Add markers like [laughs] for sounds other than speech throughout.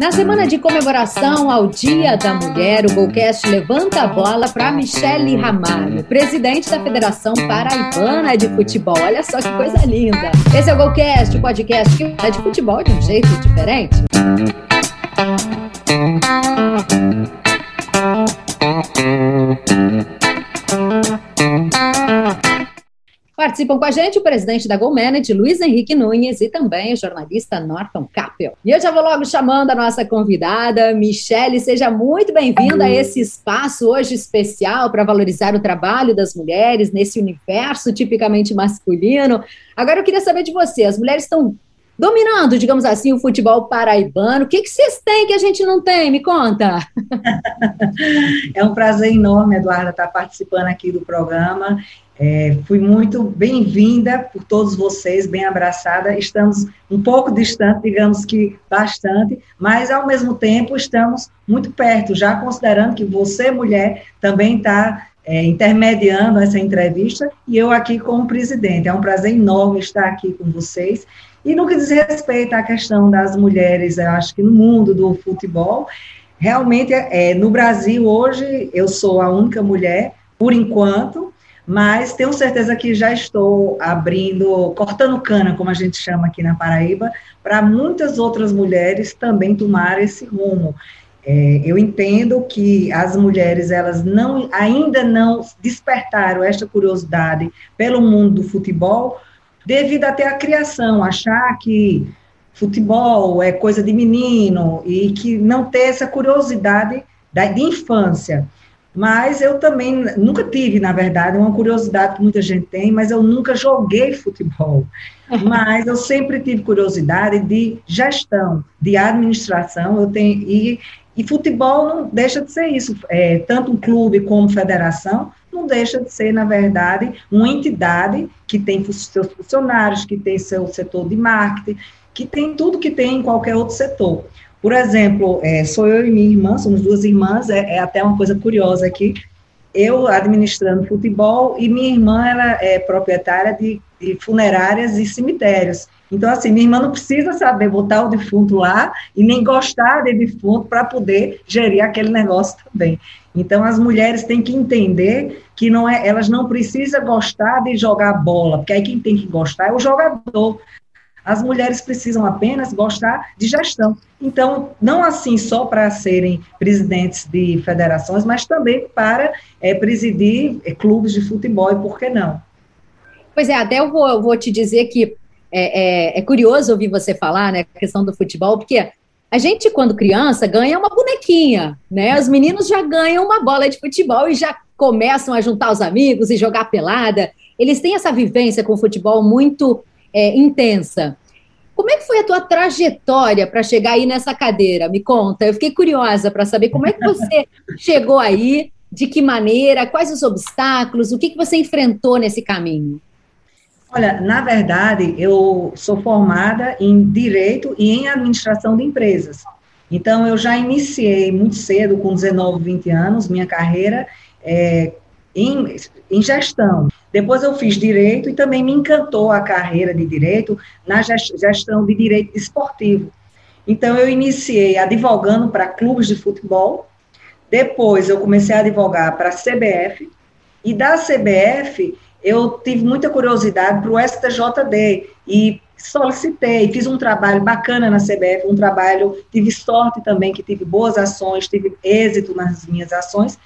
Na semana de comemoração ao Dia da Mulher, o Golcast levanta a bola para Michele Ramalho, presidente da Federação Paraibana de Futebol. Olha só que coisa linda! Esse é o Golcast, o podcast que fala de futebol de um jeito diferente. Participam com a gente o presidente da GoManage, Luiz Henrique Nunes, e também o jornalista Norton Capel. E eu já vou logo chamando a nossa convidada, Michele, seja muito bem-vinda a esse espaço hoje especial para valorizar o trabalho das mulheres nesse universo tipicamente masculino. Agora eu queria saber de você, as mulheres estão dominando, digamos assim, o futebol paraibano. O que, vocês têm que a gente não tem? Me conta. [laughs] É um prazer enorme, Eduarda, estar participando aqui do programa é, fui muito bem-vinda por todos vocês, bem abraçada. Estamos um pouco distante, digamos que bastante, mas ao mesmo tempo estamos muito perto, já considerando que você, mulher, também está é, intermediando essa entrevista e eu aqui como presidente. É um prazer enorme estar aqui com vocês. E no que diz respeito à questão das mulheres, eu acho que no mundo do futebol, realmente, é, no Brasil hoje, eu sou a única mulher, por enquanto, mas tenho certeza que já estou abrindo, cortando cana, como a gente chama aqui na Paraíba, para muitas outras mulheres também tomar esse rumo. É, eu entendo que as mulheres elas não, ainda não despertaram esta curiosidade pelo mundo do futebol, devido até à criação, achar que futebol é coisa de menino e que não ter essa curiosidade da, de infância. Mas eu também nunca tive, na verdade, uma curiosidade que muita gente tem, mas eu nunca joguei futebol. [laughs] Mas eu sempre tive curiosidade de gestão, de administração. Eu tenho e, e futebol não deixa de ser isso. É, tanto um clube como federação não deixa de ser, na verdade, uma entidade que tem seus funcionários, que tem seu setor de marketing, que tem tudo que tem em qualquer outro setor. Por exemplo, é, sou eu e minha irmã, somos duas irmãs, é, é, até uma coisa curiosa aqui. Eu administrando futebol e minha irmã ela é proprietária de, de funerárias e cemitérios. Então, assim, minha irmã não precisa saber botar o defunto lá e nem gostar de defunto para poder gerir aquele negócio também. Então, as mulheres têm que entender que não é, elas não precisam gostar de jogar bola, porque aí quem tem que gostar é o jogador. As mulheres precisam apenas gostar de gestão. Então, não assim só para serem presidentes de federações, mas também para é, presidir é, clubes de futebol, e por que não? Pois é, até eu vou, eu vou te dizer que é, é, é, curioso ouvir você falar, né, a questão do futebol, porque a gente, quando criança, ganha uma bonequinha, né? Os meninos já ganham uma bola de futebol e já começam a juntar os amigos e jogar pelada. Eles têm essa vivência com o futebol muito é, intensa. Como é que foi a tua trajetória para chegar aí nessa cadeira? Me conta. Eu fiquei curiosa para saber como é que você [laughs] chegou aí, de que maneira, quais os obstáculos, o que, que você enfrentou nesse caminho? Olha, na verdade, eu sou formada em Direito e em Administração de Empresas. Então, eu já iniciei muito cedo, com 19, 20 anos, minha carreira é, em, em gestão. Depois eu fiz direito e também me encantou a carreira de direito na gestão de direito esportivo. Então eu iniciei advogando para clubes de futebol, depois eu comecei a advogar para a CBF, e da CBF eu tive muita curiosidade para o STJD e solicitei, fiz um trabalho bacana na CBF, um trabalho, tive sorte também que tive boas ações, tive êxito nas minhas ações,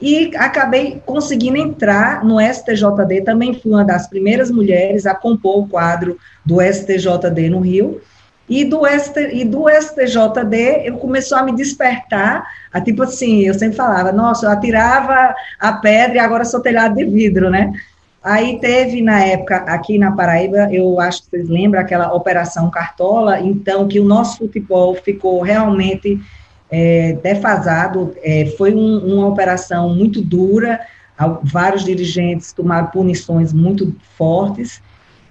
e acabei conseguindo entrar no STJD, também fui uma das primeiras mulheres a compor o quadro do STJD no Rio, e do, ST, e do STJD eu começou a me despertar, a, tipo assim, eu sempre falava, nossa, eu atirava a pedra e agora sou telhado de vidro, né? Aí teve, na época, aqui na Paraíba, eu acho que vocês lembram aquela Operação Cartola, então que o nosso futebol ficou realmente é, defasado, é, foi um, uma operação muito dura, vários dirigentes tomaram punições muito fortes,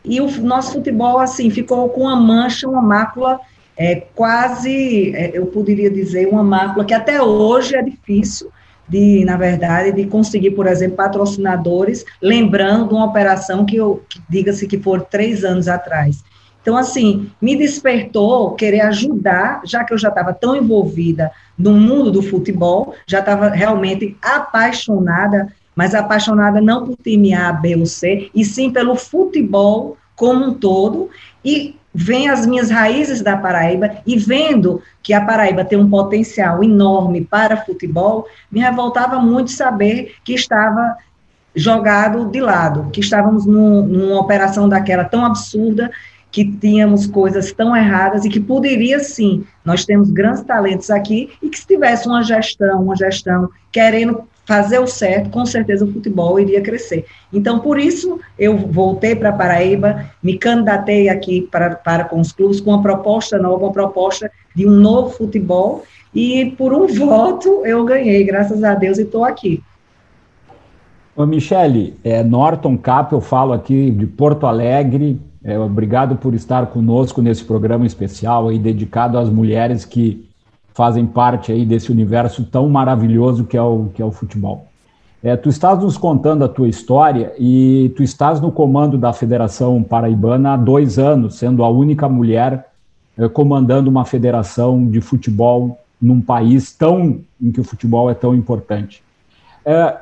e o nosso futebol, assim, ficou com uma mancha, uma mácula é, quase, é, eu poderia dizer, uma mácula que até hoje é difícil de, na verdade, de conseguir, por exemplo, patrocinadores, lembrando uma operação que, que diga-se que for três anos atrás. Então, assim, me despertou querer ajudar, já que eu já estava tão envolvida no mundo do futebol, já estava realmente apaixonada, mas apaixonada não por time A, B ou C, e sim pelo futebol como um todo, e vem as minhas raízes da Paraíba e vendo que a Paraíba tem um potencial enorme para futebol, me revoltava muito saber que estava jogado de lado, que estávamos num, numa operação daquela tão absurda, que tínhamos coisas tão erradas e que poderia sim, nós temos grandes talentos aqui e que se tivesse uma gestão, uma gestão querendo fazer o certo, com certeza o futebol iria crescer. Então, por isso, eu voltei para Paraíba, me candidatei aqui para, para com os clubes com uma proposta nova, uma proposta de um novo futebol, e por um [laughs] voto eu ganhei, graças a Deus, e estou aqui. Ô, Michele, é, Norton Cap, eu falo aqui de Porto Alegre, é, obrigado por estar conosco nesse programa especial aí, dedicado às mulheres que fazem parte aí desse universo tão maravilhoso que é o, que é o futebol. É, tu estás nos contando a tua história e tu estás no comando da Federação Paraibana há dois anos, sendo a única mulher é, comandando uma federação de futebol num país tão em que o futebol é tão importante. É,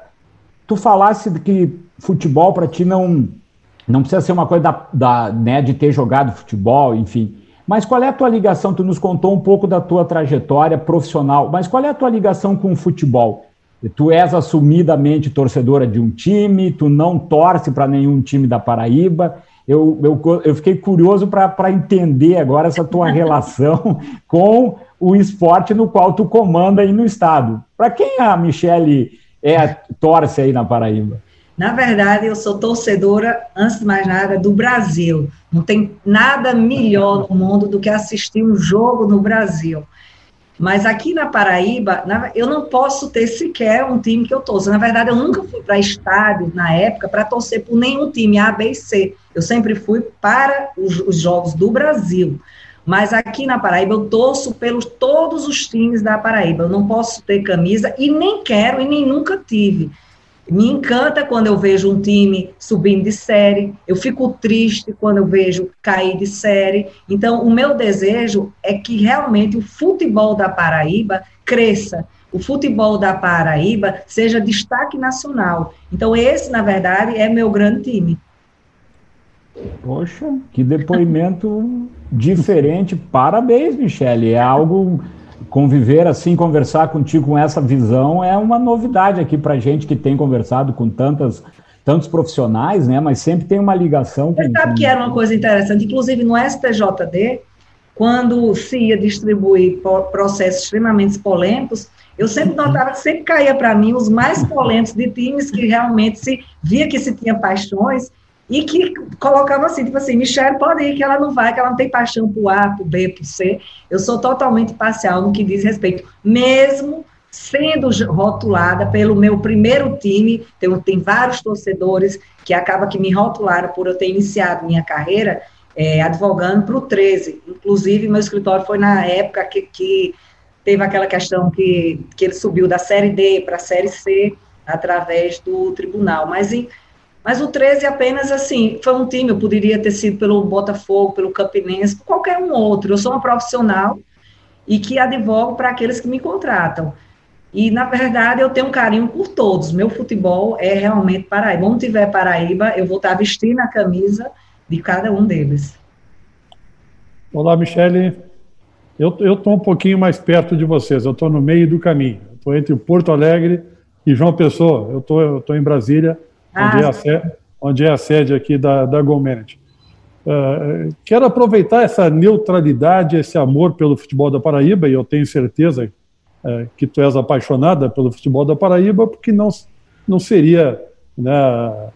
tu falasse que futebol para ti não não precisa ser uma coisa da, da, né, de ter jogado futebol, enfim. Mas qual é a tua ligação? Tu nos contou um pouco da tua trajetória profissional, mas qual é a tua ligação com o futebol? Tu és assumidamente torcedora de um time, tu não torce para nenhum time da Paraíba. Eu, eu, eu fiquei curioso para entender agora essa tua [laughs] relação com o esporte no qual tu comanda aí no estado. Para quem a Michele é, torce aí na Paraíba? Na verdade, eu sou torcedora, antes de mais nada, do Brasil. Não tem nada melhor no mundo do que assistir um jogo no Brasil. Mas aqui na Paraíba, eu não posso ter sequer um time que eu torço. Na verdade, eu nunca fui para estádio, na época, para torcer por nenhum time A, B e C. Eu sempre fui para os, os jogos do Brasil. Mas aqui na Paraíba, eu torço pelos todos os times da Paraíba. Eu não posso ter camisa e nem quero e nem nunca tive. Me encanta quando eu vejo um time subindo de série, eu fico triste quando eu vejo cair de série. Então, o meu desejo é que realmente o futebol da Paraíba cresça, o futebol da Paraíba seja destaque nacional. Então, esse, na verdade, é meu grande time. Poxa, que depoimento [laughs] diferente. Parabéns, Michele. É algo conviver assim, conversar contigo com essa visão é uma novidade aqui para gente que tem conversado com tantas tantos profissionais, né? Mas sempre tem uma ligação. Você sabe que era uma coisa interessante, inclusive no STJD, quando se ia distribuir processos extremamente polêmicos, eu sempre notava que sempre caía para mim os mais polêmicos de times que realmente se via que se tinha paixões e que colocava assim, tipo assim, Michelle pode ir, que ela não vai, que ela não tem paixão por A, por B, por C. Eu sou totalmente parcial no que diz respeito, mesmo sendo rotulada pelo meu primeiro time, tem, tem vários torcedores que acaba que me rotularam por eu ter iniciado minha carreira é, advogando para o 13. Inclusive, meu escritório foi na época que, que teve aquela questão que, que ele subiu da Série D para a Série C através do tribunal. Mas em mas o 13 apenas assim, foi um time, eu poderia ter sido pelo Botafogo, pelo Campinense, por qualquer um outro. Eu sou uma profissional e que advogo para aqueles que me contratam. E, na verdade, eu tenho um carinho por todos. Meu futebol é realmente Paraíba. Onde tiver Paraíba, eu vou estar vestindo a camisa de cada um deles. Olá, Michele. Eu estou um pouquinho mais perto de vocês. Eu estou no meio do caminho. Estou entre Porto Alegre e João Pessoa. Eu estou em Brasília ah, onde, é a sede, onde é a sede aqui da, da Goment. Uh, quero aproveitar essa neutralidade, esse amor pelo futebol da Paraíba, e eu tenho certeza uh, que tu és apaixonada pelo futebol da Paraíba, porque não, não seria né, a,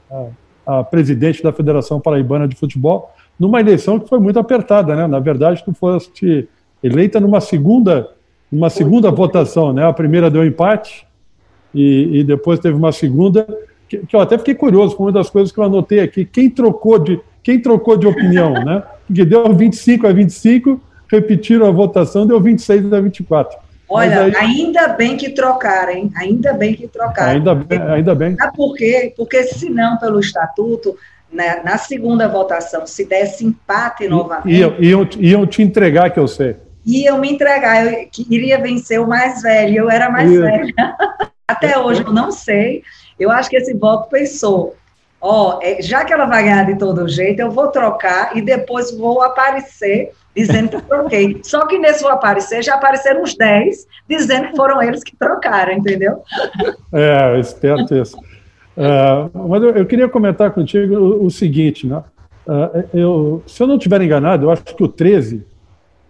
a, presidente da Federação Paraibana de Futebol numa eleição que foi muito apertada, né? Na verdade, tu foste eleita numa segunda, numa segunda votação, né? A primeira deu empate e, e depois teve uma segunda que, que eu até fiquei curioso com uma das coisas que eu anotei aqui. Quem trocou de, quem trocou de opinião, [laughs] né? Porque deu 25 a 25, repetiram a votação, deu 26 a 24. Olha, aí... ainda bem que trocaram, hein? Ainda bem que trocaram. Ainda bem, ainda bem. Sabe por quê? Porque senão, pelo estatuto, na, na segunda votação, se desse empate novamente. Iam, iam, iam te entregar, que eu sei. Iam me entregar, eu iria vencer o mais velho, eu era mais velha. [laughs] Até hoje eu não sei. Eu acho que esse voto pensou: ó, oh, já que ela vai ganhar de todo jeito, eu vou trocar e depois vou aparecer dizendo que troquei. Só que nesse vou aparecer, já apareceram uns 10 dizendo que foram eles que trocaram, entendeu? É, esperto isso. Uh, mas eu, eu, queria comentar contigo o, o seguinte, né? Uh, eu, se eu não estiver enganado, eu acho que o 13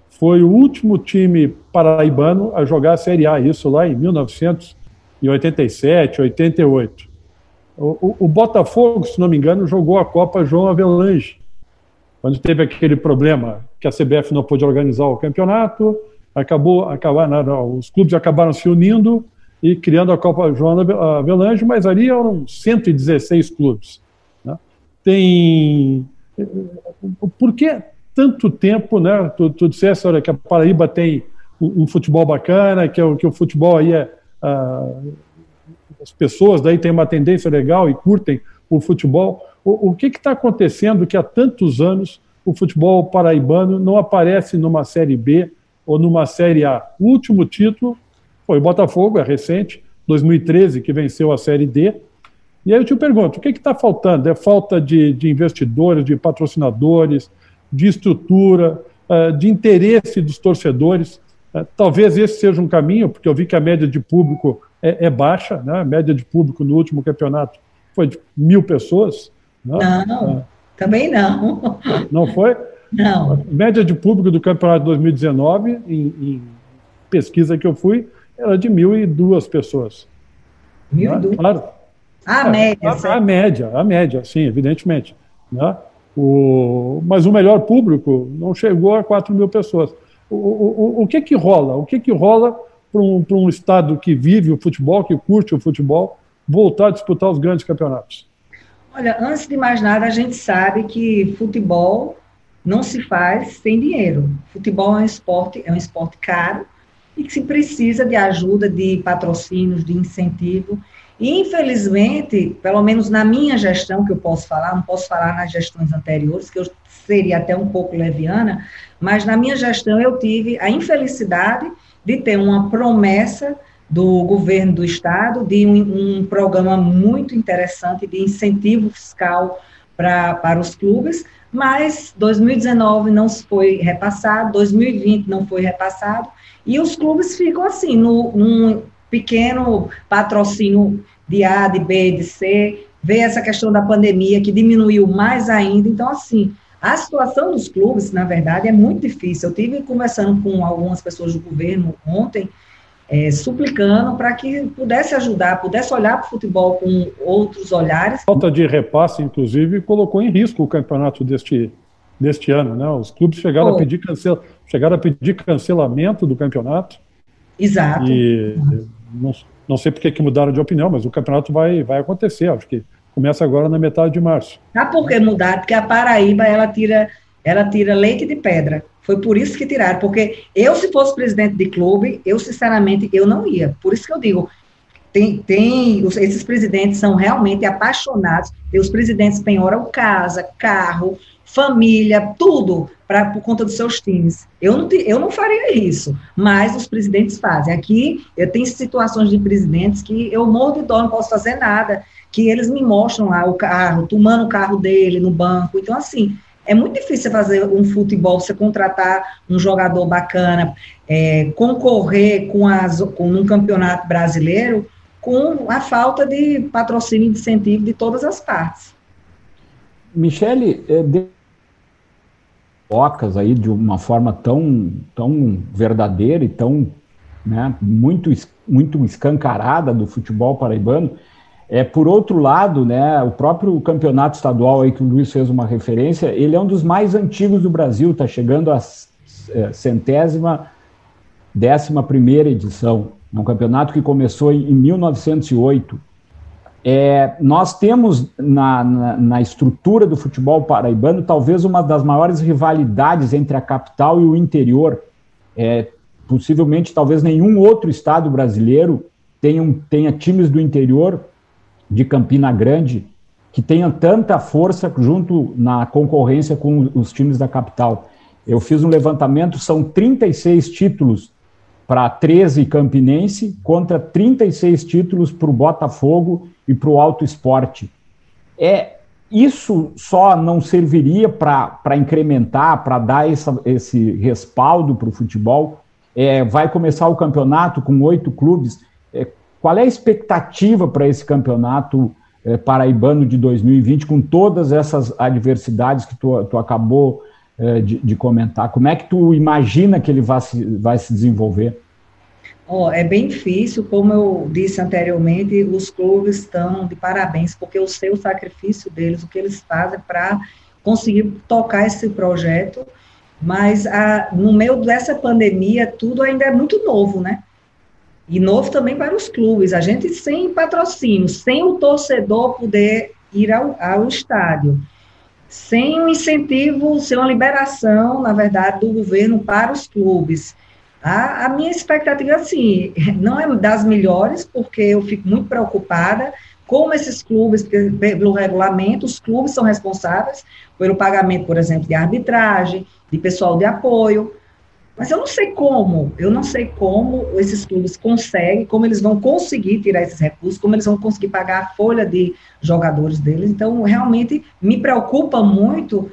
foi o último time paraibano a jogar a Série A, isso lá em 1987, 88. O, o, o Botafogo, se não me engano, jogou a Copa João Avelange, quando teve aquele problema que a CBF não pôde organizar o campeonato, acabou, acabar, os clubes acabaram se unindo e criando a Copa João Avelange, mas ali eram 116 clubes. Né? Tem. Por que tanto tempo, né? Tu, tu disseste, olha, que a Paraíba tem um, um futebol bacana, que, é, que o futebol aí é. Uh, as pessoas daí têm uma tendência legal e curtem o futebol. O, o que está acontecendo que há tantos anos o futebol paraibano não aparece numa Série B ou numa Série A? O último título foi o Botafogo, é recente, 2013, que venceu a Série D. E aí eu te pergunto, o que está faltando? É falta de, de, investidores, de patrocinadores, de estrutura, uh, de interesse dos torcedores? Uh, talvez esse seja um caminho, porque eu vi que a média de público é, é baixa, né? a média de público no último campeonato foi de mil pessoas. Né? Não, uh, também não. Não foi? Não. A média de público do campeonato de 2019, em, em pesquisa que eu fui, era de mil e duas pessoas. Mil e duas? Claro. A é, média. A, a, média, a média, sim, evidentemente. Né? O, mas o melhor público não chegou a 4 mil pessoas. O, o, o que que rola? O que que rola para um, um estado que vive o futebol, que curte o futebol, voltar a disputar os grandes campeonatos? Olha, antes de mais nada, a gente sabe que futebol não se faz sem dinheiro. Futebol é um esporte, é um esporte caro, e que se precisa de ajuda, de patrocínios, de incentivo. E, infelizmente, pelo menos na minha gestão, que eu posso falar, não posso falar nas gestões anteriores, que eu seria até um pouco leviana, mas na minha gestão eu tive a infelicidade de ter uma promessa do governo do estado de um, um programa muito interessante de incentivo fiscal pra, para os clubes, mas 2019 não foi repassado, 2020 não foi repassado, e os clubes ficam assim, no, num pequeno patrocínio de A, de B, de C, vê essa questão da pandemia que diminuiu mais ainda. Então, assim, a situação dos clubes, na verdade, é muito difícil. Eu tive conversando com algumas pessoas do governo ontem, é, suplicando para que pudesse ajudar, pudesse olhar para o futebol com outros olhares. Falta de repasse, inclusive, colocou em risco o campeonato deste, deste ano, né? Os clubes chegaram a pedir cancel, chegaram a pedir cancelamento do campeonato. Exato. E não, não sei por que mudaram de opinião, mas o campeonato vai, vai acontecer, acho que começa agora na metade de março. Sabe por que mudaram? Porque a Paraíba ela tira, ela tira leite de pedra. Foi por isso que tiraram, porque eu, se fosse presidente de clube, eu, sinceramente, eu não ia. Por isso que eu digo, tem, tem esses presidentes são realmente apaixonados, e os presidentes penhoram casa, carro, família, tudo pra, por conta dos seus times. Eu não, eu não faria isso, mas os presidentes fazem. Aqui, eu tenho situações de presidentes que eu morro de dó, não posso fazer nada, que eles me mostram lá o carro, tomando o carro dele no banco. Então, assim, é muito difícil fazer um futebol, você contratar um jogador bacana, é, concorrer com, as, com um campeonato brasileiro com a falta de patrocínio e incentivo de todas as partes. Michele, é, de... colocas aí de uma forma tão, tão verdadeira e tão né, muito, muito escancarada do futebol paraibano. É, por outro lado, né, o próprio campeonato estadual aí que o Luiz fez uma referência, ele é um dos mais antigos do Brasil, está chegando à é, centésima, décima primeira edição. É um campeonato que começou em 1908. É, nós temos na, na, na, estrutura do futebol paraibano talvez uma das maiores rivalidades entre a capital e o interior. É, possivelmente, talvez nenhum outro estado brasileiro tenha, tenha times do interior de Campina Grande que tenha tanta força junto na concorrência com os times da capital. Eu fiz um levantamento, são 36 títulos para 13 Campinense contra 36 títulos para o Botafogo e para o Alto Esporte. É, isso só não serviria para incrementar, para dar essa, esse respaldo para o futebol. É, vai começar o campeonato com oito clubes. Qual é a expectativa para esse campeonato é, paraibano de 2020, com todas essas adversidades que tu, tu acabou é, de, de, comentar? Como é que tu imagina que ele vai se, vai se desenvolver? Oh, é bem difícil, como eu disse anteriormente, os clubes estão de parabéns, porque eu sei o sacrifício deles, o que eles fazem para conseguir tocar esse projeto, mas a, no meio dessa pandemia, tudo ainda é muito novo, né? E novo também para os clubes, a gente sem patrocínio, sem o torcedor poder ir ao, ao estádio, sem um incentivo, sem uma liberação, na verdade, do governo para os clubes, a, a, minha expectativa, assim, não é das melhores, porque eu fico muito preocupada como esses clubes, pelo regulamento, os clubes são responsáveis pelo pagamento, por exemplo, de arbitragem, de pessoal de apoio, mas eu não sei como, eu não sei como esses clubes conseguem, como eles vão conseguir tirar esses recursos, como eles vão conseguir pagar a folha de jogadores deles. Então, realmente me preocupa muito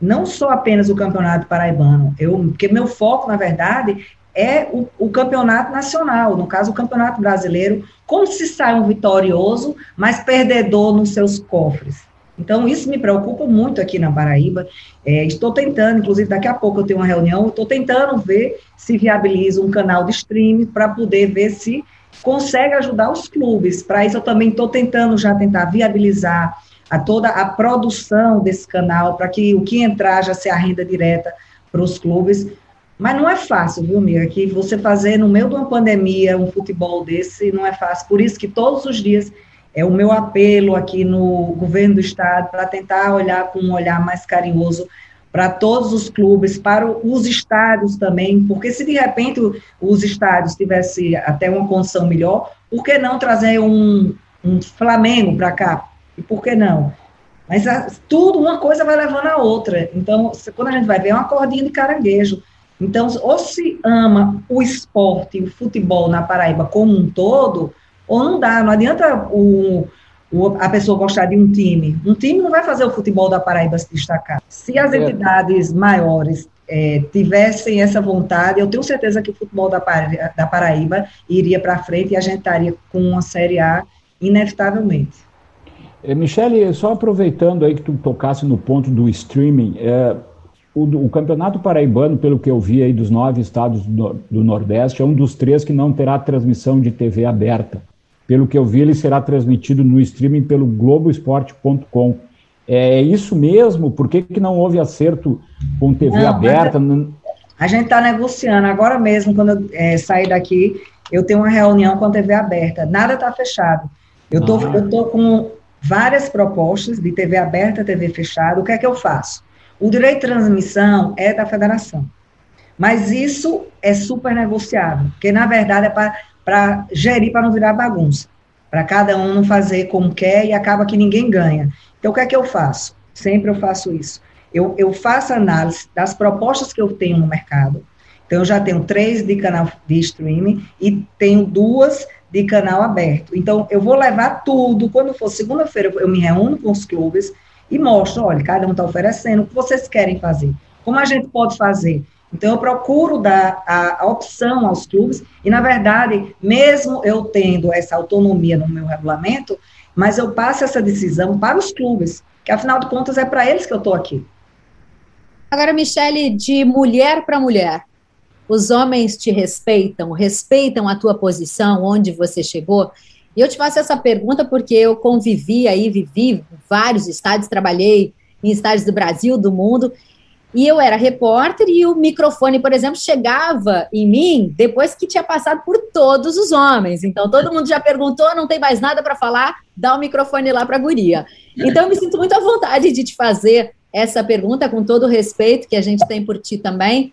não só apenas o campeonato paraibano, eu, porque meu foco, na verdade, é o, o, campeonato nacional, no caso, o campeonato brasileiro, como se sai um vitorioso, mas perdedor nos seus cofres. Então, isso me preocupa muito aqui na Paraíba. É, estou tentando, inclusive, daqui a pouco eu tenho uma reunião, estou tentando ver se viabiliza um canal de streaming para poder ver se consegue ajudar os clubes. Para isso, eu também estou tentando já tentar viabilizar a toda a produção desse canal, para que o que entrar já seja a renda direta para os clubes, mas não é fácil, viu, amiga? Que você fazer no meio de uma pandemia um futebol desse não é fácil. Por isso que todos os dias é o meu apelo aqui no governo do estado para tentar olhar com um olhar mais carinhoso para todos os clubes, para os estádios também, porque se de repente os estádios tivessem até uma condição melhor, por que não trazer um, um Flamengo para cá? E por que não? Mas a, tudo, uma coisa vai levando a outra. Então, quando a gente vai ver, é uma cordinha de caranguejo. Então, ou se ama o esporte, o futebol na Paraíba como um todo, ou não dá, não adianta o, o, a pessoa gostar de um time. Um time não vai fazer o futebol da Paraíba se destacar. Se as é. entidades maiores é, tivessem essa vontade, eu tenho certeza que o futebol da, da Paraíba iria para frente e a gente estaria com uma Série A inevitavelmente. É, Michele, só aproveitando aí que tu tocasse no ponto do streaming, é, o, o, Campeonato Paraibano, pelo que eu vi aí dos nove estados do, do, Nordeste, é um dos três que não terá transmissão de TV aberta. Pelo que eu vi, ele será transmitido no streaming pelo Globoesporte.com. É isso mesmo? Por que, que não houve acerto com TV não, aberta? A gente está negociando. Agora mesmo, quando eu é, sair daqui, eu tenho uma reunião com a TV aberta. Nada está fechado. Eu tô, ah. estou com várias propostas de TV aberta, TV fechada. O que é que eu faço? O direito de transmissão é da federação. Mas isso é super negociável, porque na verdade é para gerir, para não virar bagunça, para cada um não fazer como quer e acaba que ninguém ganha. Então, o que é que eu faço? Sempre eu faço isso. Eu, eu faço análise das propostas que eu tenho no mercado. Então, eu já tenho três de canal de streaming e tenho duas de canal aberto. Então, eu vou levar tudo. Quando for segunda-feira, eu me reúno com os clubes e mostro, olha, cada um está oferecendo, o que vocês querem fazer? Como a gente pode fazer? Então, eu procuro dar a, opção aos clubes, e, na verdade, mesmo eu tendo essa autonomia no meu regulamento, mas eu passo essa decisão para os clubes, que, afinal de contas, é para eles que eu estou aqui. Agora, Michele, de mulher para mulher, os homens te respeitam, respeitam a tua posição, onde você chegou? E eu te faço essa pergunta porque eu convivi aí, vivi vários estádios, trabalhei em estádios do Brasil, do mundo, e eu era repórter e o microfone, por exemplo, chegava em mim depois que tinha passado por todos os homens. Então todo mundo já perguntou, não tem mais nada para falar, dá o microfone lá para a guria. Então eu me sinto muito à vontade de te fazer essa pergunta com todo o respeito que a gente tem por ti também.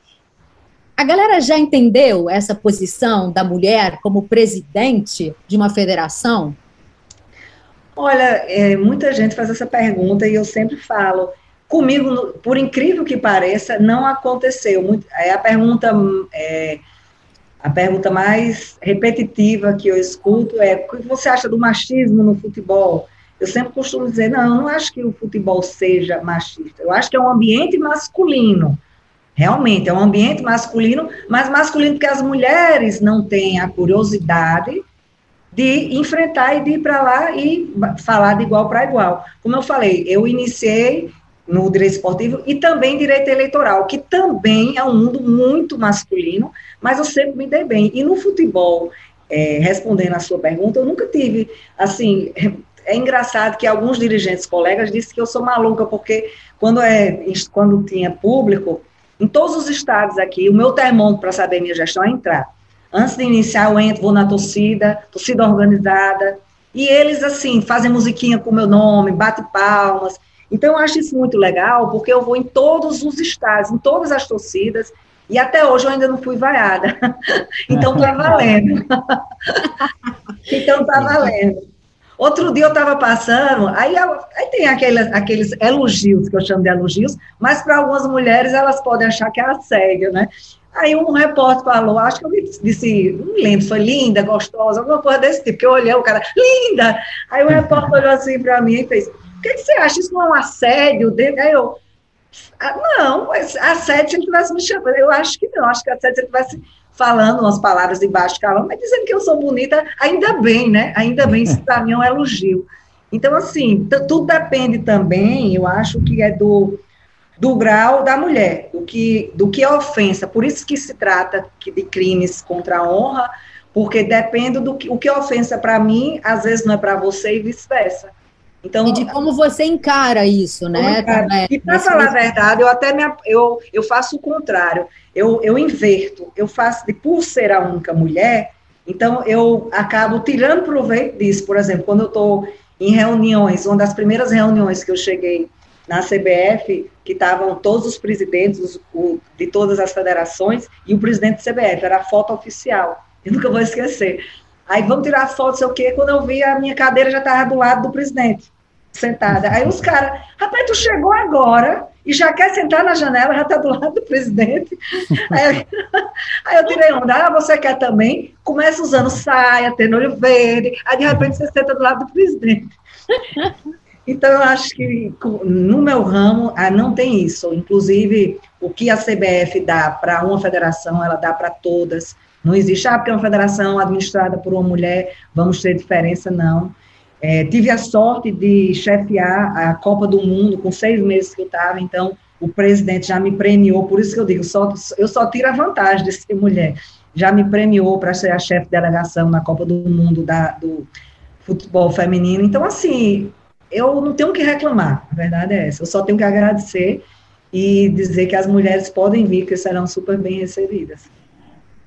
A galera já entendeu essa posição da mulher como presidente de uma federação? Olha, é, muita gente faz essa pergunta e eu sempre falo. Comigo, por incrível que pareça, não aconteceu. É a pergunta é, a pergunta mais repetitiva que eu escuto é: o que você acha do machismo no futebol? Eu sempre costumo dizer: não, eu não acho que o futebol seja machista. Eu acho que é um ambiente masculino. Realmente, é um ambiente masculino, mas masculino porque as mulheres não têm a curiosidade de enfrentar e de ir para lá e falar de igual para igual. Como eu falei, eu iniciei no direito esportivo e também direito eleitoral, que também é um mundo muito masculino, mas eu sempre me dei bem. E no futebol, é, respondendo a sua pergunta, eu nunca tive, assim, é engraçado que alguns dirigentes, colegas, disseram que eu sou maluca, porque quando, é, quando tinha público, em todos os estados aqui, o meu termômetro para saber minha gestão é entrar. Antes de iniciar, eu entro, vou na torcida, torcida organizada, e eles, assim, fazem musiquinha com o meu nome, bate palmas, então, eu acho isso muito legal, porque eu vou em todos os estados, em todas as torcidas, e até hoje eu ainda não fui vaiada. [laughs] então, tá valendo. [laughs] então, tá valendo. Outro dia eu estava passando, aí, aí tem aqueles, aqueles elogios, que eu chamo de elogios, mas para algumas mulheres elas podem achar que é assédio, né? Aí um repórter falou, acho que eu disse, não me lembro, foi linda, gostosa, alguma coisa desse tipo, que eu olhei o cara, linda! Aí o repórter olhou assim para mim e fez, o que, que, você acha? Isso não é um assédio dele? Aí eu, ah, não, assédio se ele tivesse me chamando. Eu acho que não, acho que assédio se ele tivesse falando umas palavras de baixo calão, mas dizendo que eu sou bonita, ainda bem, né? Ainda bem, isso para mim é um elogio. Então, assim, tudo depende também, eu acho que é do, do grau da mulher, do que, do que é ofensa. Por isso que se trata de crimes contra a honra, porque depende do que o que é ofensa para mim, às vezes não é para você e vice-versa. Então, e de como você encara isso, né? E para falar a verdade, eu até me, eu, eu faço o contrário. Eu, eu inverto. Eu faço, de, por ser a única mulher, então eu acabo tirando proveito disso. Por exemplo, quando eu estou em reuniões, uma das primeiras reuniões que eu cheguei na CBF, que estavam todos os presidentes o, de todas as federações e o presidente da CBF, era a foto oficial. Eu nunca vou esquecer. Aí vamos tirar foto, sei o quê. Quando eu vi, a minha cadeira já estava do lado do presidente, sentada. Aí os caras, rapaz, tu chegou agora e já quer sentar na janela, já está do lado do presidente. [laughs] Aí, aí, eu tirei onda, ah, você quer também? Começa usando saia, tendo olho verde, aí de repente você senta do lado do presidente. [laughs] Então, eu acho que no meu ramo ah, não tem isso. Inclusive, o que a CBF dá para uma federação, ela dá para todas. Não existe, ah, porque é uma federação administrada por uma mulher, vamos ter diferença, não. É, tive a sorte de chefiar a Copa do Mundo com seis meses que eu estava, então o presidente já me premiou, por isso que eu digo, só, eu só tiro a vantagem de ser mulher. Já me premiou para ser a chefe de delegação na Copa do Mundo da, do futebol feminino. Então, assim, eu não tenho o que reclamar, a verdade é essa. Eu só tenho que agradecer e dizer que as mulheres podem vir, que serão super bem recebidas.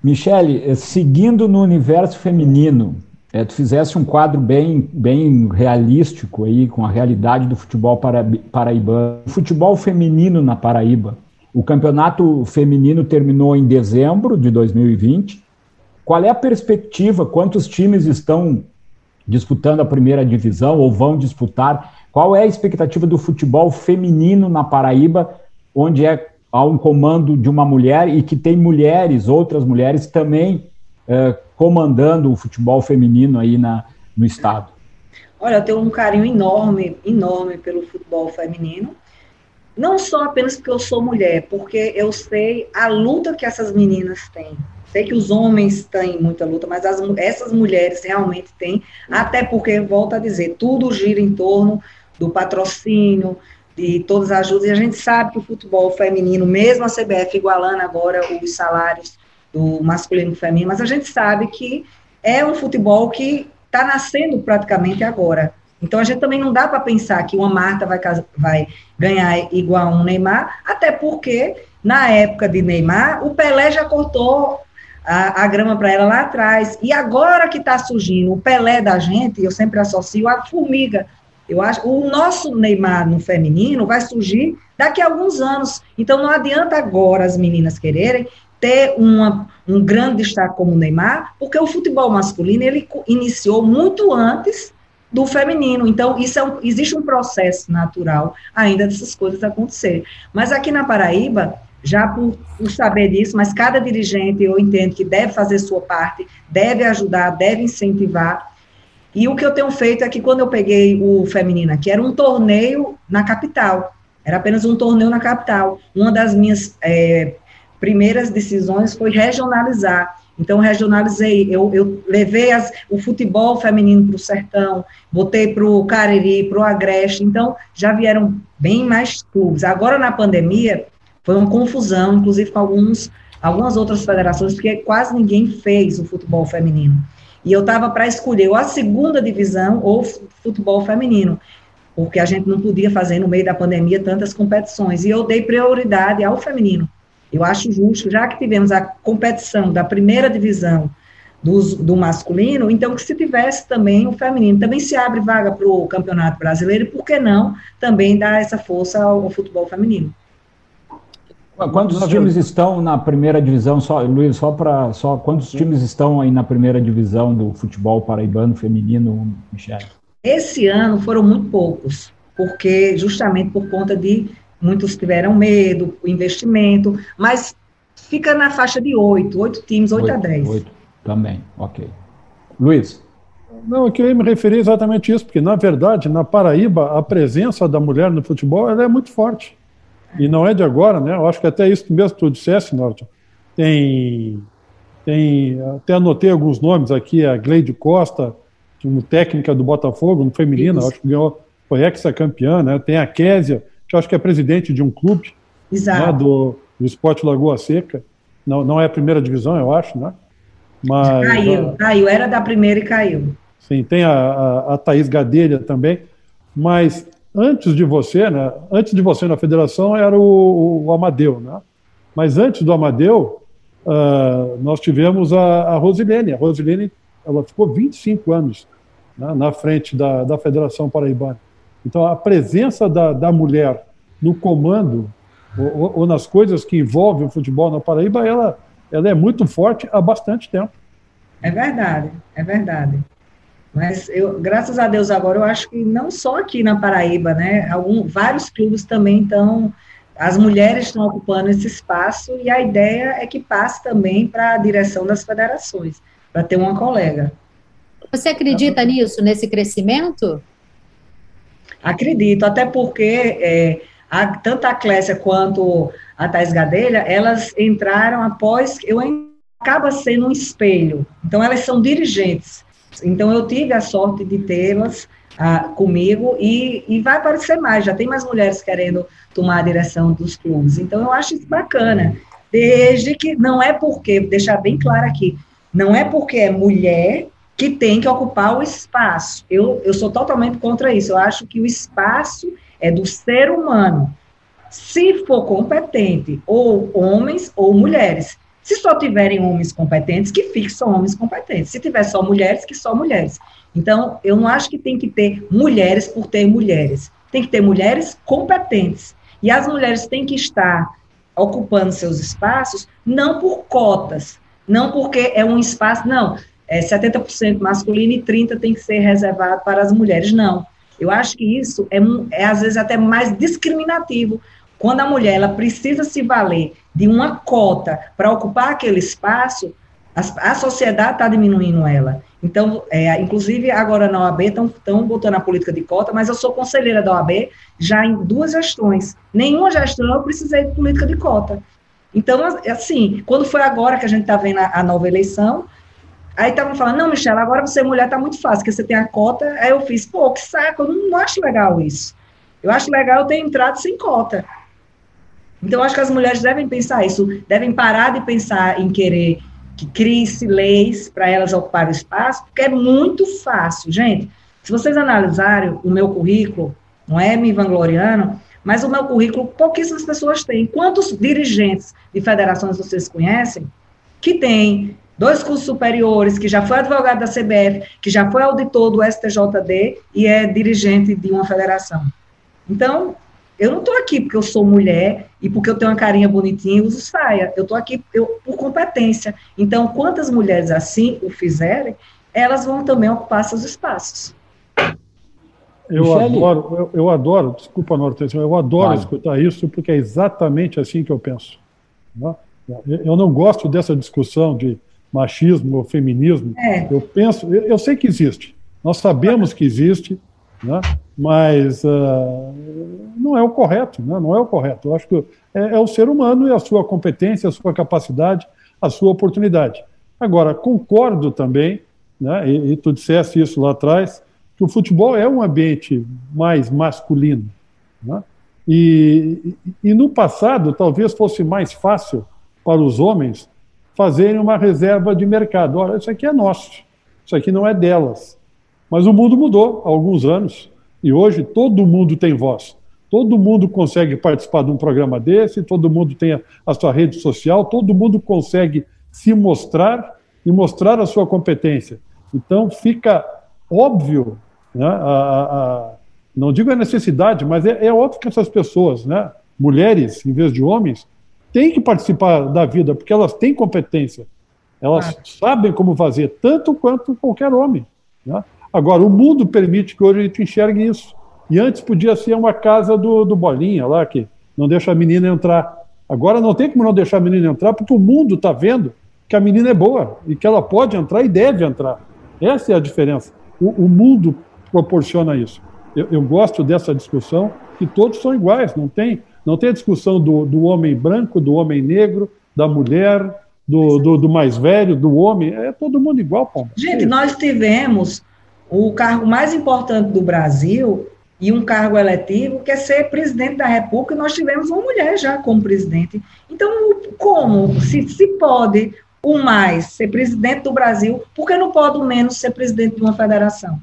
Michele, eh, seguindo no universo feminino, é, tu fizesse um quadro bem, bem realístico aí, com a realidade do futebol para, paraibano. Futebol feminino na Paraíba. O campeonato feminino terminou em dezembro de 2020. Qual é a perspectiva? Quantos times estão disputando a primeira divisão ou vão disputar? Qual é a expectativa do futebol feminino na Paraíba, onde é a um comando de uma mulher e que tem mulheres, outras mulheres também é, comandando o futebol feminino aí na, no estado? Olha, eu tenho um carinho enorme, enorme pelo futebol feminino. Não só apenas porque eu sou mulher, porque eu sei a luta que essas meninas têm. Sei que os homens têm muita luta, mas as, essas mulheres realmente têm, até porque, volto a dizer, tudo gira em torno do patrocínio, de todas as ajudas, e a gente sabe que o futebol feminino, mesmo a CBF igualando agora os salários do masculino e feminino, mas a gente sabe que é um futebol que está nascendo praticamente agora. Então a gente também não dá para pensar que uma Marta vai, vai ganhar igual um Neymar, até porque na época de Neymar, o Pelé já cortou a, a grama para ela lá atrás. E agora que está surgindo o Pelé da gente, eu sempre associo a formiga eu acho o nosso Neymar no feminino vai surgir daqui a alguns anos. Então não adianta agora as meninas quererem ter uma, um grande destaque como o Neymar, porque o futebol masculino ele iniciou muito antes do feminino. Então, isso é um, existe um processo natural ainda dessas coisas acontecerem. Mas aqui na Paraíba, já por, por, saber disso, mas cada dirigente eu entendo que deve fazer sua parte, deve ajudar, deve incentivar. E o que eu tenho feito é que quando eu peguei o feminino aqui, era um torneio na capital, era apenas um torneio na capital. Uma das minhas é, primeiras decisões foi regionalizar. Então, regionalizei, eu, eu levei as, o futebol feminino para o sertão, botei para o Cariri, para o Agreste, então já vieram bem mais clubes. Agora, na pandemia, foi uma confusão, inclusive com alguns, algumas outras federações, porque quase ninguém fez o futebol feminino. E eu estava para escolher ou a segunda divisão ou futebol feminino, porque a gente não podia fazer no meio da pandemia tantas competições. E eu dei prioridade ao feminino. Eu acho justo, já que tivemos a competição da primeira divisão do, do masculino, então que se tivesse também o feminino. Também se abre vaga para o Campeonato Brasileiro, e por que não também dar essa força ao, ao futebol feminino? Quantos times estão na primeira divisão, só, Luiz, só para só quantos times estão aí na primeira divisão do futebol paraibano feminino, Michel? Esse ano foram muito poucos, porque justamente por conta de muitos tiveram medo, investimento, mas fica na faixa de oito, oito times, oito a dez. Oito também, ok. Luiz? Não, eu queria me referir exatamente isso, porque, na verdade, na Paraíba, a presença da mulher no futebol ela é muito forte. E não é de agora, né? Eu acho que até isso mesmo que tu dissesse, Norton. Tem, tem, até anotei alguns nomes aqui, a Gleide Costa, como técnica do Botafogo, no feminino, acho que ganhou, foi ex-campeã, né? Tem a Késia, que acho que é presidente de um clube né, do, do Esporte Lagoa Seca. Não, não é a primeira divisão, eu acho, né? Mas, caiu, caiu, era da primeira e caiu. Sim, tem a, a, a Thaís Gadelha também. Mas antes de você, né? Antes de você na federação era o, o Amadeu, né? Mas antes do Amadeu, uh, nós tivemos a, a Rosilene. A Rosilene ela ficou 25 anos né, na frente da, da Federação Paraibana. Então, a presença da, da mulher no comando ou, ou, nas coisas que envolvem o futebol na Paraíba, ela, ela é muito forte há bastante tempo. É verdade, é verdade. Mas eu, graças a Deus agora eu acho que não só aqui na Paraíba, né? Algum, vários clubes também estão, as mulheres estão ocupando esse espaço e a ideia é que passe também para a direção das federações, para ter uma colega. Você acredita nisso, nesse crescimento? Acredito, até porque é, a, tanto a Clécia quanto a Thais Gadelha, elas entraram após, eu acaba sendo um espelho, então elas são dirigentes, então eu tive a sorte de tê-las ah, comigo e, e vai aparecer mais, já tem mais mulheres querendo tomar a direção dos clubes, então eu acho isso bacana, desde que, não é porque, deixar bem claro aqui, não é porque é mulher que tem que ocupar o espaço. Eu, eu sou totalmente contra isso. Eu acho que o espaço é do ser humano. Se for competente, ou homens ou mulheres. Se só tiverem homens competentes, que só homens competentes. Se tiver só mulheres, que só mulheres. Então, eu não acho que tem que ter mulheres por ter mulheres. Tem que ter mulheres competentes. E as mulheres têm que estar ocupando seus espaços não por cotas, não porque é um espaço, não é, 70% masculino e 30% tem que ser reservado para as mulheres. Não. Eu acho que isso é, é às vezes até mais discriminativo. Quando a mulher ela precisa se valer de uma cota para ocupar aquele espaço, a, a sociedade está diminuindo ela. Então, é, inclusive agora na OAB estão botando a política de cota, mas eu sou conselheira da OAB já em duas gestões. Nenhuma gestão eu precisei de política de cota. Então, assim, quando foi agora que a gente está vendo a, a nova eleição, Aí estavam falando, não, Michelle, agora você mulher tá muito fácil, porque você tem a cota. Aí eu fiz, pô, que saco, eu não acho legal isso. Eu acho legal eu ter entrado sem cota. Então, acho que as mulheres devem pensar isso, devem parar de pensar em querer que crie-se leis para elas ocuparem o espaço, porque é muito fácil. Gente, se vocês analisarem o meu currículo, não é me vangloriando, mas o meu currículo pouquíssimas pessoas têm. Quantos dirigentes de federações vocês conhecem que têm dois cursos superiores, que já foi advogado da CBF, que já foi auditor do STJD e é dirigente de uma federação. Então, eu não estou aqui porque eu sou mulher e porque eu tenho uma carinha bonitinha e uso saia. Eu estou aqui eu, por competência. Então, quantas mulheres assim o fizerem, elas vão também ocupar seus espaços. Eu Michele... adoro, eu, eu, adoro, desculpa, Norte, eu adoro claro. escutar isso, porque é exatamente assim que eu penso. Né? Eu não gosto dessa discussão de machismo ou feminismo. É. Eu penso, eu, eu, sei que existe, nós sabemos que existe, né? mas uh, não é o correto, né? não é o correto. Eu acho que é, é, o ser humano e a sua competência, a sua capacidade, a sua oportunidade. Agora, concordo também, né? e, e tu disseste isso lá atrás, que o futebol é um ambiente mais masculino. Né? E, e, no passado, talvez fosse mais fácil para os homens fazerem uma reserva de mercado. Olha, isso aqui é nosso, isso aqui não é delas. Mas o mundo mudou há alguns anos e hoje todo mundo tem voz. Todo mundo consegue participar de um programa desse, todo mundo tem a, a sua rede social, todo mundo consegue se mostrar e mostrar a sua competência. Então fica óbvio, né, a, a, não digo a necessidade, mas é, é óbvio que essas pessoas, né, mulheres em vez de homens, têm que participar da vida, porque elas têm competência. Elas ah. sabem como fazer, tanto quanto qualquer homem. Né? Agora, o mundo permite que hoje a gente enxergue isso. E antes podia ser uma casa do, do Bolinha lá, que não deixa a menina entrar. Agora não tem como não deixar a menina entrar, porque o mundo está vendo que a menina é boa e que ela pode entrar e deve entrar. Essa é a diferença. O, o mundo proporciona isso. Eu, eu, gosto dessa discussão, que todos são iguais, não tem não tem a discussão do, do homem branco, do homem negro, da mulher, do, do, do, mais velho, do homem, é todo mundo igual, Pomba. Gente, nós tivemos o cargo mais importante do Brasil e um cargo eletivo, que é ser presidente da República, e nós tivemos uma mulher já como presidente. Então, como? Se, se pode o mais ser presidente do Brasil, por que não pode o menos ser presidente de uma federação?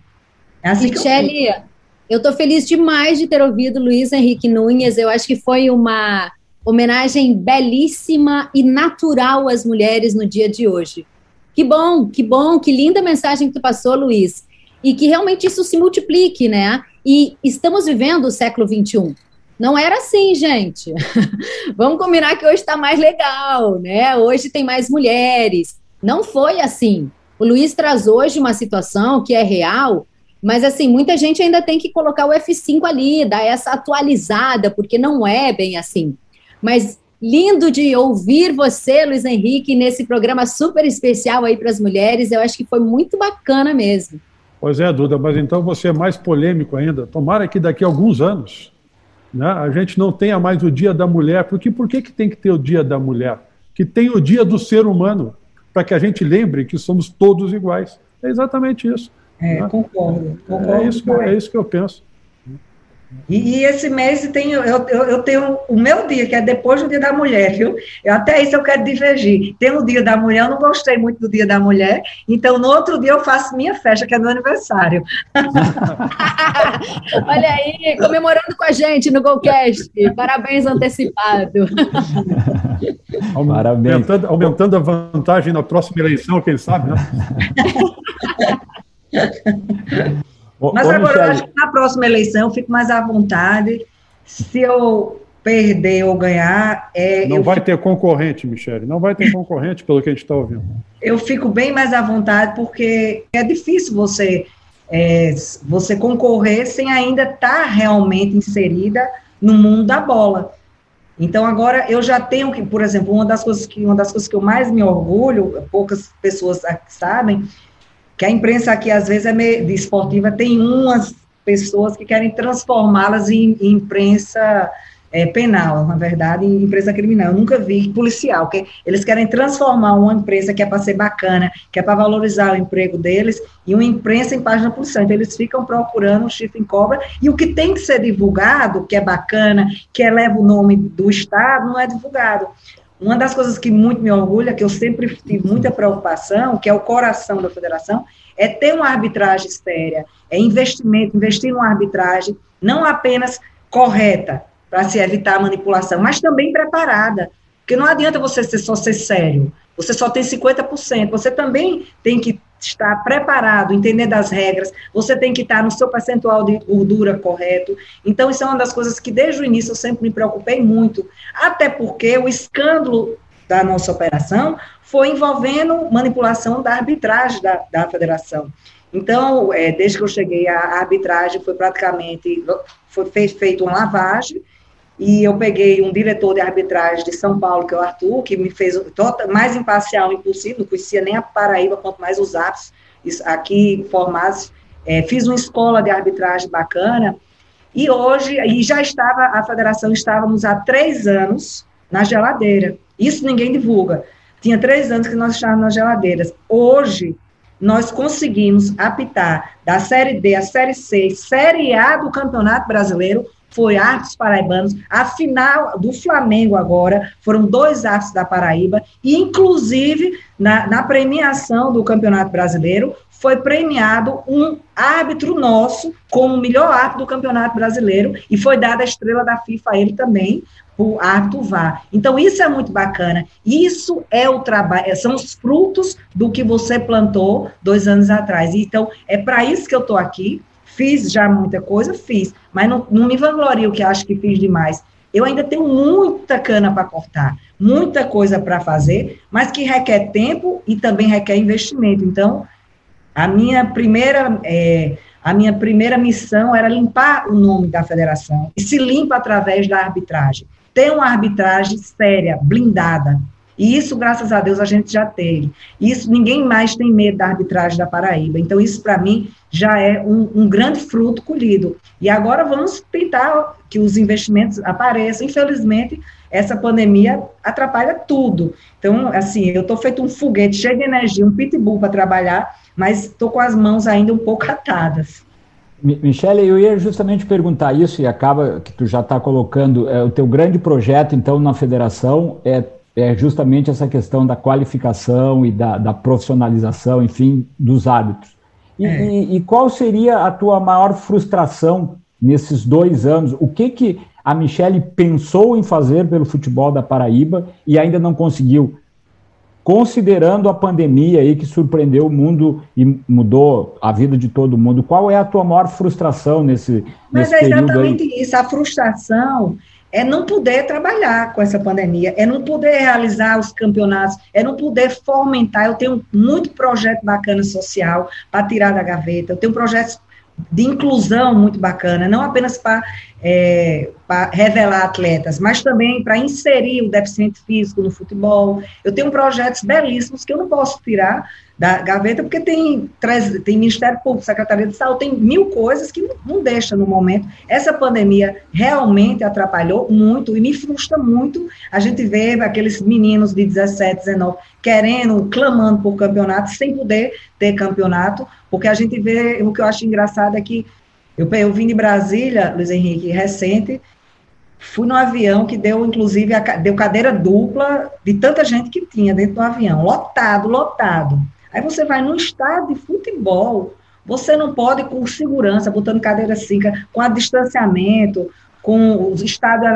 É assim Michele, eu... Eu estou feliz demais de ter ouvido Luiz Henrique Nunes. Eu acho que foi uma homenagem belíssima e natural às mulheres no dia de hoje. Que bom, que bom, que linda mensagem que tu passou, Luiz. E que realmente isso se multiplique, né? E estamos vivendo o século XXI. Não era assim, gente. [laughs] Vamos combinar que hoje está mais legal, né? Hoje tem mais mulheres. Não foi assim. O Luiz traz hoje uma situação que é real, mas, assim, muita gente ainda tem que colocar o F5 ali, dar essa atualizada, porque não é bem assim. Mas lindo de ouvir você, Luiz Henrique, nesse programa super especial aí para as mulheres. Eu acho que foi muito bacana mesmo. Pois é, Duda, mas então você é mais polêmico ainda. Tomara que daqui a alguns anos né, a gente não tenha mais o Dia da Mulher. Porque por que, que tem que ter o Dia da Mulher? Que tem o Dia do Ser Humano, para que a gente lembre que somos todos iguais. É exatamente isso. É, né? concordo, concordo. É isso, que, é isso que eu penso. E, e, esse mês tem, eu, eu, eu, tenho o meu dia, que é depois do dia da mulher, viu? Eu, até isso eu quero divergir. Tem o dia da mulher, eu não gostei muito do dia da mulher, então no outro dia eu faço minha festa, que é meu aniversário. [laughs] Olha aí, comemorando com a gente no Golcast. Parabéns antecipado. Parabéns. Aumentando, aumentando a vantagem na próxima eleição, quem sabe, né? [laughs] Mas Ô, agora Michele... eu acho que na próxima eleição eu fico mais à vontade. Se eu perder ou ganhar. É, não vai fico... ter concorrente, Michele. Não vai ter [laughs] concorrente, pelo que a gente está ouvindo. Eu fico bem mais à vontade, porque é difícil você, é, você concorrer sem ainda estar tá realmente inserida no mundo da bola. Então agora eu já tenho que, por exemplo, uma das coisas que uma das coisas que eu mais me orgulho, poucas pessoas sabem, que a imprensa aqui, às vezes, é meio, esportiva, tem umas pessoas que querem transformá-las em, em, imprensa é, penal, na verdade, em imprensa criminal. Eu nunca vi policial, que eles querem transformar uma imprensa que é para ser bacana, que é para valorizar o emprego deles, em uma imprensa em página policial. Então, eles ficam procurando o chifre em cobra, e o que tem que ser divulgado, que é bacana, que eleva o nome do Estado, não é divulgado. Uma das coisas que muito me orgulha, que eu sempre tive muita preocupação, que é o coração da federação, é ter uma arbitragem séria, é investimento, investir numa arbitragem não apenas correta, para se evitar a manipulação, mas também preparada. Porque não adianta você ser, só ser sério, você só tem 50%, você também tem que estar preparado, entender das regras, você tem que estar no seu percentual de gordura correto. Então, isso é uma das coisas que desde o início eu sempre me preocupei muito, até porque o escândalo da nossa operação foi envolvendo manipulação da arbitragem da, da federação. Então, é, desde que eu cheguei, a arbitragem foi praticamente, foi feita uma lavagem, e eu peguei um diretor de arbitragem de São Paulo, que é o Arthur, que me fez mais imparcial impossível, não conhecia nem a Paraíba, quanto mais os atos aqui formados. É, fiz uma escola de arbitragem bacana, e hoje, e já estava, a federação estávamos há três anos na geladeira. Isso ninguém divulga. Tinha três anos que nós estávamos nas geladeiras. Hoje, nós conseguimos apitar da Série D, a Série C, Série A do Campeonato Brasileiro, foi Arcos Paraibanos, a final do Flamengo agora, foram dois Arcos da Paraíba, e inclusive na, na premiação do Campeonato Brasileiro, foi premiado um árbitro nosso como melhor árbitro do Campeonato Brasileiro, e foi dada a estrela da FIFA a ele também, o árbitro VAR. Então, isso é muito bacana. Isso é o trabalho, é, são os frutos do que você plantou dois anos atrás. Então, é para isso que eu estou aqui. Fiz já muita coisa, fiz, mas não, não me vanglorio que acho que fiz demais. Eu ainda tenho muita cana para cortar, muita coisa para fazer, mas que requer tempo e também requer investimento. Então, a minha primeira é, a minha primeira missão era limpar o nome da federação e se limpa através da arbitragem ter uma arbitragem séria, blindada. E isso, graças a Deus, a gente já teve. Isso, ninguém mais tem medo da arbitragem da Paraíba. Então, isso, para mim, já é um, um, grande fruto colhido. E agora vamos tentar que os investimentos apareçam. Infelizmente, essa pandemia atrapalha tudo. Então, assim, eu estou feito um foguete cheio de energia, um pitbull para trabalhar, mas estou com as mãos ainda um pouco atadas. Michele, eu ia justamente perguntar isso e acaba que tu já está colocando é, o teu grande projeto então na federação é, é justamente essa questão da qualificação e da, da profissionalização, enfim, dos árbitros. E, é. e, e, qual seria a tua maior frustração nesses dois anos? O que que a Michele pensou em fazer pelo futebol da Paraíba e ainda não conseguiu? considerando a pandemia aí que surpreendeu o mundo e mudou a vida de todo mundo, qual é a tua maior frustração nesse, Mas nesse é exatamente isso, a frustração é não poder trabalhar com essa pandemia, é não poder realizar os campeonatos, é não poder fomentar. Eu tenho muito projeto bacana social para tirar da gaveta, eu tenho projetos de inclusão muito bacana, não apenas para é, revelar atletas, mas também para inserir o deficiente físico no futebol. Eu tenho projetos belíssimos que eu não posso tirar da gaveta, porque tem, tem Ministério Público, Secretaria de Saúde, tem mil coisas que não, deixa no momento. Essa pandemia realmente atrapalhou muito e me frustra muito a gente ver aqueles meninos de 17, 19 querendo, clamando por campeonato, sem poder ter campeonato, porque a gente vê, o que eu acho engraçado é que eu, eu vim de Brasília, Luiz Henrique, recente, fui no avião que deu, inclusive, a, deu cadeira dupla de tanta gente que tinha dentro do avião, lotado, lotado. Aí você vai num estádio de futebol, você não pode com segurança, botando cadeira cinca, com a distanciamento, com o estádio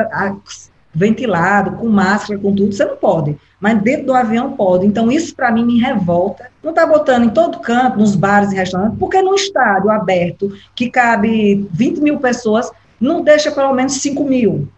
ventilado, com máscara, com tudo, você não pode. Mas dentro do avião pode. Então, isso para mim me revolta. Não está botando em todo canto, nos bares e restaurantes, porque num estádio aberto, que cabe 20 mil pessoas, não deixa pelo menos 5 mil.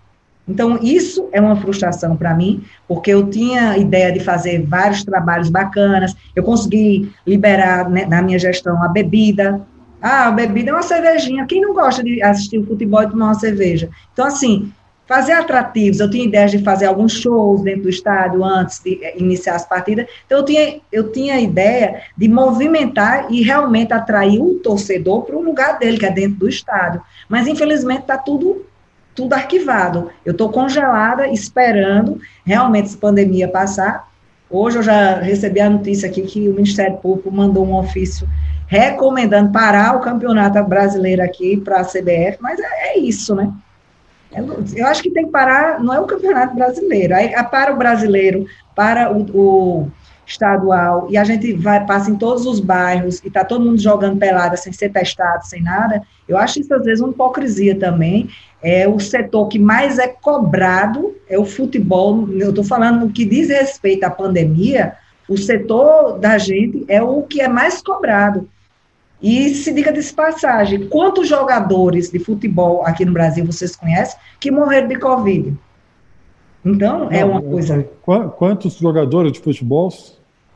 Então, isso é uma frustração para mim, porque eu tinha ideia de fazer vários trabalhos bacanas, eu consegui liberar né, na minha gestão a bebida. Ah, a bebida é uma cervejinha. Quem não gosta de assistir o futebol e tomar uma cerveja? Então, assim, fazer atrativos. Eu tinha ideias de fazer alguns shows dentro do estádio antes de eh, iniciar as partidas. Então, eu tinha, eu tinha a ideia de movimentar e realmente atrair o torcedor para o lugar dele, que é dentro do estádio. Mas, infelizmente, está tudo tudo arquivado. Eu estou congelada, esperando realmente essa pandemia passar. Hoje eu já recebi a notícia aqui que o Ministério Público mandou um ofício recomendando parar o campeonato brasileiro aqui para a CBF, mas é, é isso, né? É, eu acho que tem que parar, não é o campeonato brasileiro, aí para o brasileiro, para o, o estadual, e a gente vai, passa em todos os bairros, e está todo mundo jogando pelada sem ser testado, sem nada, eu acho isso às vezes uma hipocrisia também, é o setor que mais é cobrado, é o futebol, eu estou falando no que diz respeito à pandemia, o setor da gente é o que é mais cobrado, e se diga de passagem, quantos jogadores de futebol aqui no Brasil vocês conhecem que morreram de Covid? Então, é uma coisa. Quantos jogadores de futebol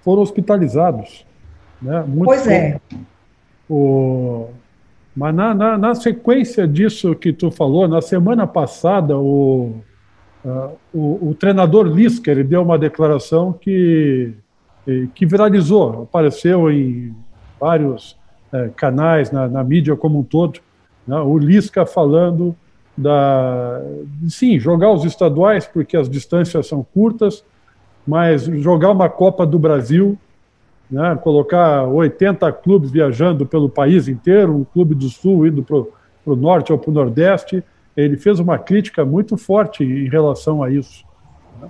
foram hospitalizados? Né? Muito pois é. O... Mas na, na, na, sequência disso que tu falou, na semana passada, o, uh, o, o, treinador Lisca ele deu uma declaração que, que viralizou, apareceu em vários uh, canais, na, na, mídia como um todo. Né? O Lisca falando da. Sim, jogar os estaduais, porque as distâncias são curtas, mas jogar uma Copa do Brasil né, colocar 80 clubes viajando pelo país inteiro, um clube do Sul indo para o Norte ou para o Nordeste. Ele fez uma crítica muito forte em relação a isso. Né?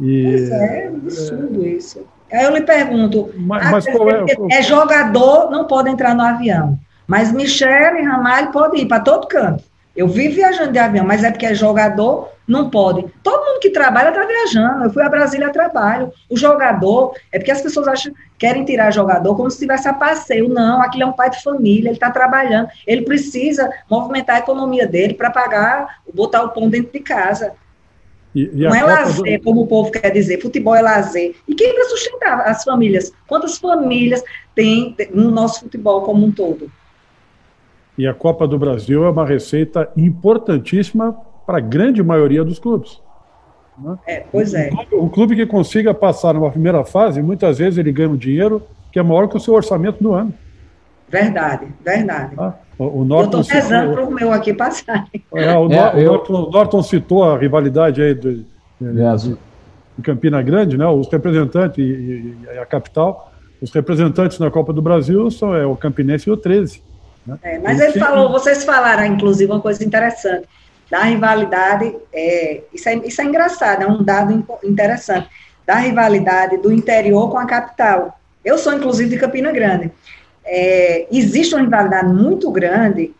E, pois é, é absurdo é, isso. Aí eu lhe pergunto, mas, mas é, é, jogador, não pode entrar no avião, mas Michel e Ramalho podem ir para todo canto. Eu vivo viajando de avião, mas é porque é jogador, não pode. Todo mundo que trabalha está viajando. Eu fui a Brasília a trabalho. O jogador, é porque as pessoas acham, querem tirar jogador como se estivesse a passeio. Não, aquilo é um pai de família, ele está trabalhando. Ele precisa movimentar a economia dele para pagar, botar o pão dentro de casa. E, e não é lazer, do... como o povo quer dizer. Futebol é lazer. E quem vai sustentar as famílias? Quantas famílias tem no nosso futebol como um todo? E a Copa do Brasil é uma receita importantíssima para a grande maioria dos clubes. Né? É, pois é. O clube que consiga passar numa primeira fase, muitas vezes ele ganha um dinheiro que é maior que o seu orçamento do ano. Verdade, verdade. Ah, o, o Norton eu estou pesando para o meu aqui passar. É, o, é, eu... Norton, Norton, citou a rivalidade aí do, de, de Campina Grande, né? Os representantes e, e, e, a capital, os representantes na Copa do Brasil são é, o Campinense e o 13. Né? É, mas ele falou, vocês falaram, inclusive, uma coisa interessante, da rivalidade, é, isso, é, isso é engraçado, é um dado interessante, da rivalidade do interior com a capital. Eu sou, inclusive, de Campina Grande. É, existe uma rivalidade muito grande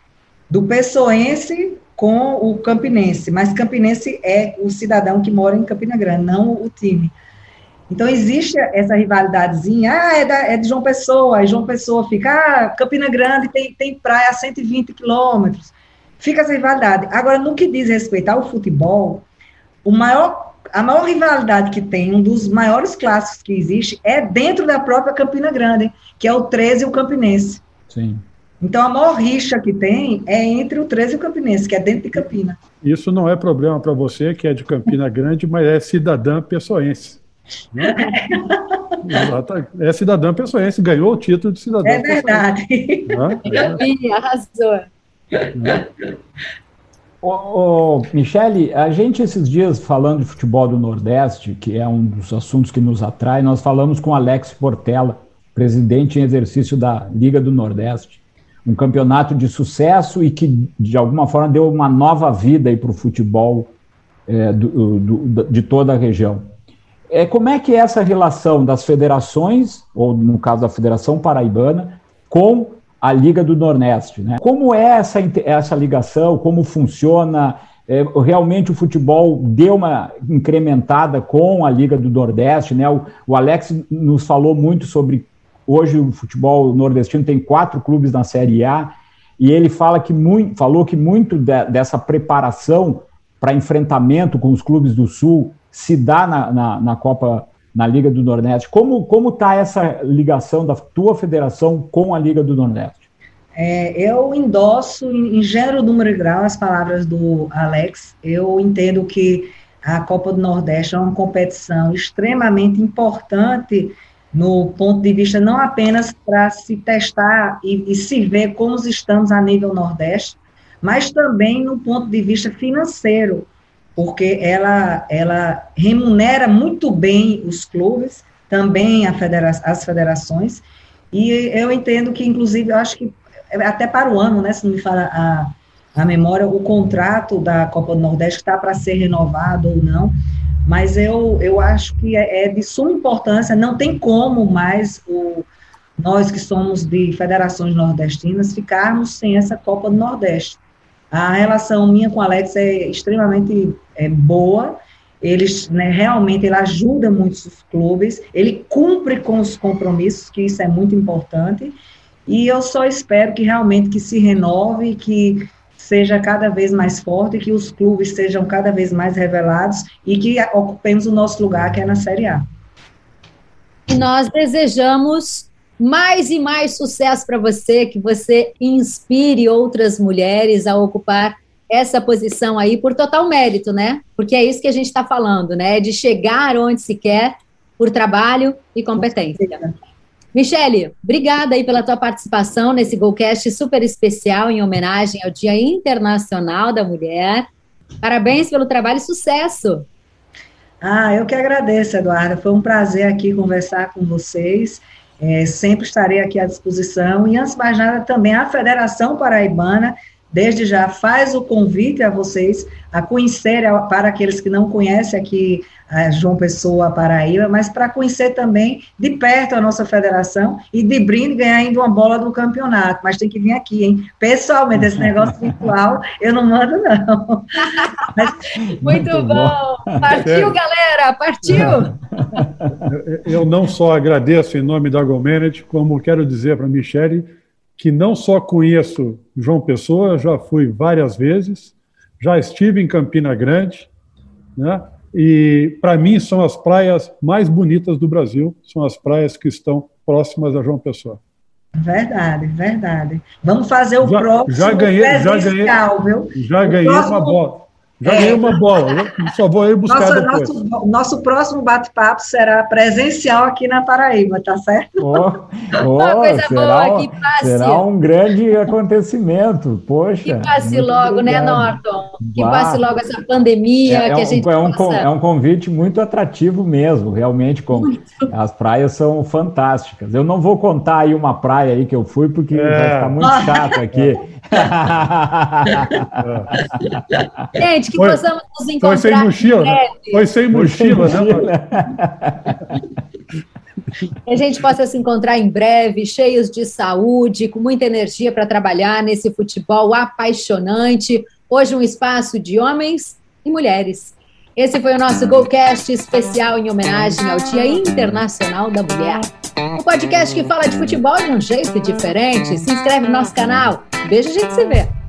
do pessoense com o campinense, mas campinense é o cidadão que mora em Campina Grande, não o time. Então, existe essa rivalidadezinha, ah, é, da, é de João Pessoa, aí João Pessoa fica, ah, Campina Grande tem, tem praia a 120 quilômetros, fica essa rivalidade. Agora, no que diz respeito ao futebol, o maior, a maior rivalidade que tem, um dos maiores clássicos que existe, é dentro da própria Campina Grande, que é o 13 e o Campinense. Sim. Então, a maior rixa que tem é entre o 13 e o Campinense, que é dentro de Campina. Isso não é problema para você, que é de Campina Grande, mas é cidadã pessoense. Né? é cidadã pessoense, ganhou o título de cidadã É verdade. Né? É. Arrasou. Né? Ô, ô, Michele, a gente esses dias falando de futebol do Nordeste, que é um dos assuntos que nos atrai, nós falamos com Alex Portela, presidente em exercício da Liga do Nordeste, um campeonato de sucesso e que de alguma forma deu uma nova vida para o futebol é, do, do, de toda a região. É, como é que é essa relação das federações, ou no caso da Federação Paraibana, com a Liga do Nordeste? Né? Como é essa, essa ligação? Como funciona? É, realmente o futebol deu uma incrementada com a Liga do Nordeste, né? O, o, Alex nos falou muito sobre hoje o futebol nordestino tem quatro clubes na Série A e ele fala que muito, falou que muito de, dessa preparação para enfrentamento com os clubes do Sul se dá na, na, na Copa, na Liga do Nordeste. Como como está essa ligação da tua federação com a Liga do Nordeste? É, eu endosso em gênero, número e grau as palavras do Alex. Eu entendo que a Copa do Nordeste é uma competição extremamente importante no ponto de vista não apenas para se testar e, e, se ver como estamos a nível Nordeste, mas também no ponto de vista financeiro, porque ela, ela remunera muito bem os clubes, também federa as federações, e eu entendo que, inclusive, eu acho que até para o ano, né, se não me fala a, a memória, o contrato da Copa do Nordeste está para ser renovado ou não, mas eu, eu acho que é, é de suma importância, não tem como mais o, nós que somos de federações nordestinas ficarmos sem essa Copa do Nordeste. A relação minha com o Alex é extremamente é, boa. Eles né, realmente ele ajuda muitos os clubes, ele cumpre com os compromissos, que isso é muito importante. E eu só espero que realmente que se renove, que seja cada vez mais forte, que os clubes sejam cada vez mais revelados e que ocupemos o nosso lugar, que é na Série A. Nós desejamos mais e mais sucesso para você, que você inspire outras mulheres a ocupar essa posição aí por total mérito, né? Porque é isso que a gente está falando, né? De chegar onde se quer por trabalho e competência. Michele, obrigada aí pela tua participação nesse Golcast super especial em homenagem ao Dia Internacional da Mulher. Parabéns pelo trabalho e sucesso. Ah, eu que agradeço, Eduardo. Foi um prazer aqui conversar com vocês. É, sempre estarei aqui à disposição. E antes de mais nada, também a Federação Paraibana desde já faz o convite a vocês a conhecer, para aqueles que não conhecem aqui a João Pessoa, Paraíba, mas para conhecer também de perto a nossa federação e de brinde ganhar ainda uma bola do campeonato, mas tem que vir aqui, hein? Pessoalmente, esse negócio virtual, eu não mando, não. [laughs] Mas... Muito, Muito bom. bom. Partiu, é. galera, partiu! Eu não só agradeço em nome da GoManage, como quero dizer para a Michele que não só conheço João Pessoa, já fui várias vezes, já estive em Campina Grande, né? E para mim são as praias mais bonitas do Brasil, são as praias que estão próximas a João Pessoa. Verdade, verdade. Vamos fazer o já, próximo já ganhei, já ganhei, viu? Já ganhei próximo... uma bola. Já ganhei uma bola, só vou ir buscar nosso, depois. Nosso, nosso próximo bate-papo será presencial aqui na Paraíba, tá certo? Oh, [laughs] oh, será, um, será um grande acontecimento, poxa. Que passe logo, né, obrigado. né, Norton? Que bah. passe logo essa pandemia, é, é que a gente é um, possa... é um convite muito atrativo mesmo, realmente, com, as praias são fantásticas. Eu não vou contar aí uma praia aí que eu fui, porque é. vai ficar muito chato aqui. [laughs] [laughs] Gente, que foi, possamos nos encontrar. Foi sem mochila, né? Foi sem mochila, né? [laughs] Que a gente possa se encontrar em breve, cheios de saúde, com muita energia para trabalhar nesse futebol apaixonante. Hoje, um espaço de homens e mulheres. Esse foi o nosso Golcast especial em homenagem ao Dia Internacional da Mulher. Um podcast que fala de futebol de um jeito diferente. Se inscreve no nosso canal. Beijo, a gente se vê.